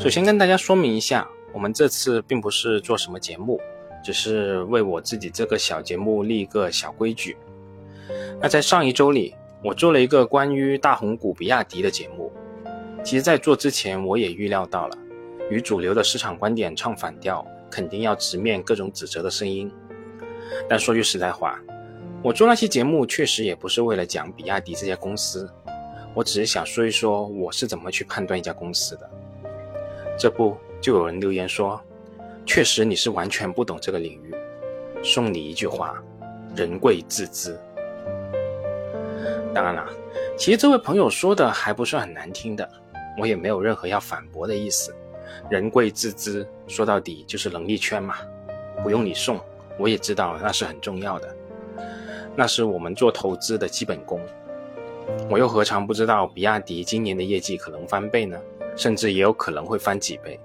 首先跟大家说明一下，我们这次并不是做什么节目，只是为我自己这个小节目立一个小规矩。那在上一周里，我做了一个关于大红股比亚迪的节目。其实，在做之前，我也预料到了，与主流的市场观点唱反调，肯定要直面各种指责的声音。但说句实在话，我做那期节目确实也不是为了讲比亚迪这家公司，我只是想说一说我是怎么去判断一家公司的。这不，就有人留言说，确实你是完全不懂这个领域。送你一句话：人贵自知。当然了，其实这位朋友说的还不算很难听的，我也没有任何要反驳的意思。人贵自知，说到底就是能力圈嘛。不用你送，我也知道那是很重要的，那是我们做投资的基本功。我又何尝不知道比亚迪今年的业绩可能翻倍呢？甚至也有可能会翻几倍，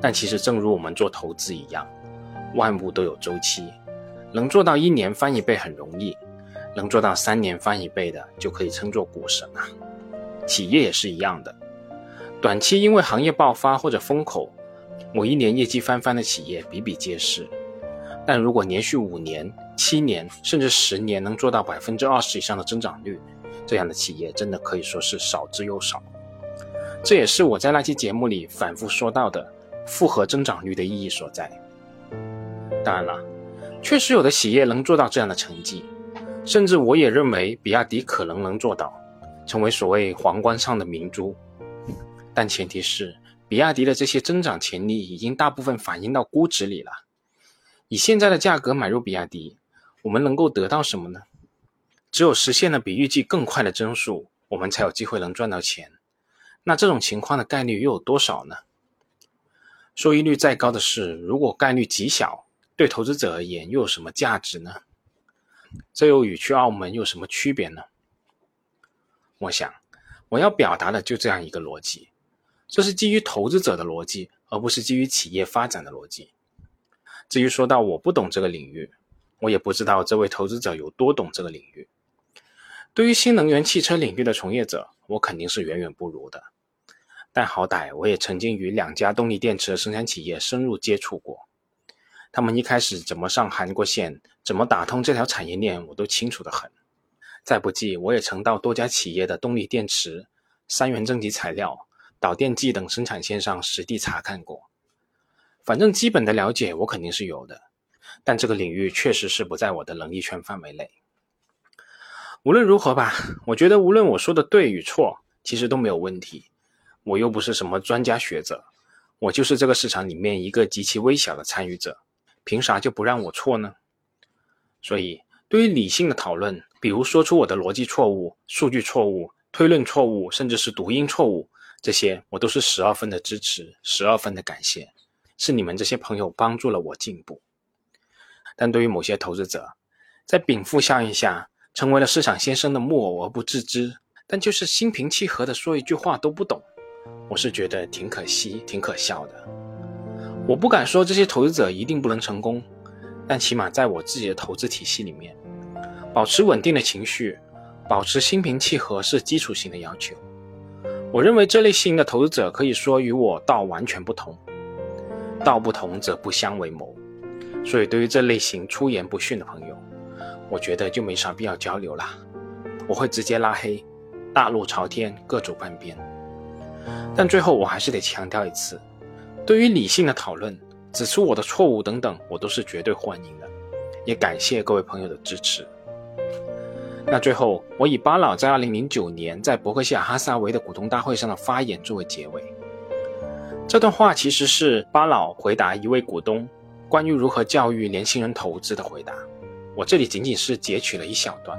但其实正如我们做投资一样，万物都有周期，能做到一年翻一倍很容易，能做到三年翻一倍的就可以称作股神啊。企业也是一样的，短期因为行业爆发或者风口，某一年业绩翻番的企业比比皆是，但如果连续五年、七年甚至十年能做到百分之二十以上的增长率，这样的企业真的可以说是少之又少。这也是我在那期节目里反复说到的复合增长率的意义所在。当然了，确实有的企业能做到这样的成绩，甚至我也认为比亚迪可能能做到，成为所谓皇冠上的明珠。但前提是，比亚迪的这些增长潜力已经大部分反映到估值里了。以现在的价格买入比亚迪，我们能够得到什么呢？只有实现了比预计更快的增速，我们才有机会能赚到钱。那这种情况的概率又有多少呢？收益率再高的事，如果概率极小，对投资者而言又有什么价值呢？这又与去澳门有什么区别呢？我想，我要表达的就这样一个逻辑，这是基于投资者的逻辑，而不是基于企业发展的逻辑。至于说到我不懂这个领域，我也不知道这位投资者有多懂这个领域。对于新能源汽车领域的从业者，我肯定是远远不如的。但好歹我也曾经与两家动力电池的生产企业深入接触过，他们一开始怎么上韩国线，怎么打通这条产业链，我都清楚的很。再不济，我也曾到多家企业的动力电池、三元正极材料、导电剂等生产线上实地查看过。反正基本的了解我肯定是有的，但这个领域确实是不在我的能力圈范围内。无论如何吧，我觉得无论我说的对与错，其实都没有问题。我又不是什么专家学者，我就是这个市场里面一个极其微小的参与者，凭啥就不让我错呢？所以，对于理性的讨论，比如说出我的逻辑错误、数据错误、推论错误，甚至是读音错误，这些我都是十二分的支持，十二分的感谢，是你们这些朋友帮助了我进步。但对于某些投资者，在禀赋效应下，成为了市场先生的木偶而不自知，但就是心平气和的说一句话都不懂，我是觉得挺可惜、挺可笑的。我不敢说这些投资者一定不能成功，但起码在我自己的投资体系里面，保持稳定的情绪，保持心平气和是基础性的要求。我认为这类型的投资者可以说与我道完全不同，道不同则不相为谋。所以对于这类型出言不逊的朋友，我觉得就没啥必要交流了，我会直接拉黑，大路朝天，各走半边。但最后我还是得强调一次，对于理性的讨论，指出我的错误等等，我都是绝对欢迎的，也感谢各位朋友的支持。那最后，我以巴老在2009年在伯克希尔哈撒韦的股东大会上的发言作为结尾。这段话其实是巴老回答一位股东关于如何教育年轻人投资的回答。我这里仅仅是截取了一小段。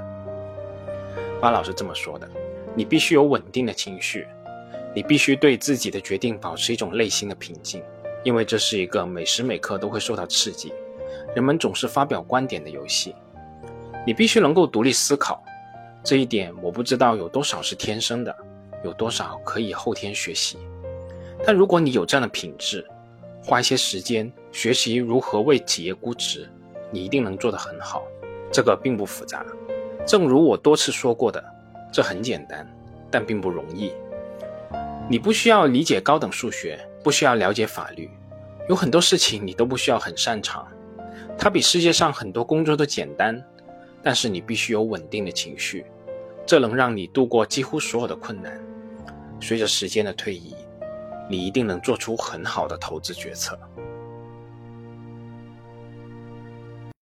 巴老师这么说的：“你必须有稳定的情绪，你必须对自己的决定保持一种内心的平静，因为这是一个每时每刻都会受到刺激，人们总是发表观点的游戏。你必须能够独立思考，这一点我不知道有多少是天生的，有多少可以后天学习。但如果你有这样的品质，花一些时间学习如何为企业估值。”你一定能做得很好，这个并不复杂。正如我多次说过的，这很简单，但并不容易。你不需要理解高等数学，不需要了解法律，有很多事情你都不需要很擅长，它比世界上很多工作都简单。但是你必须有稳定的情绪，这能让你度过几乎所有的困难。随着时间的推移，你一定能做出很好的投资决策。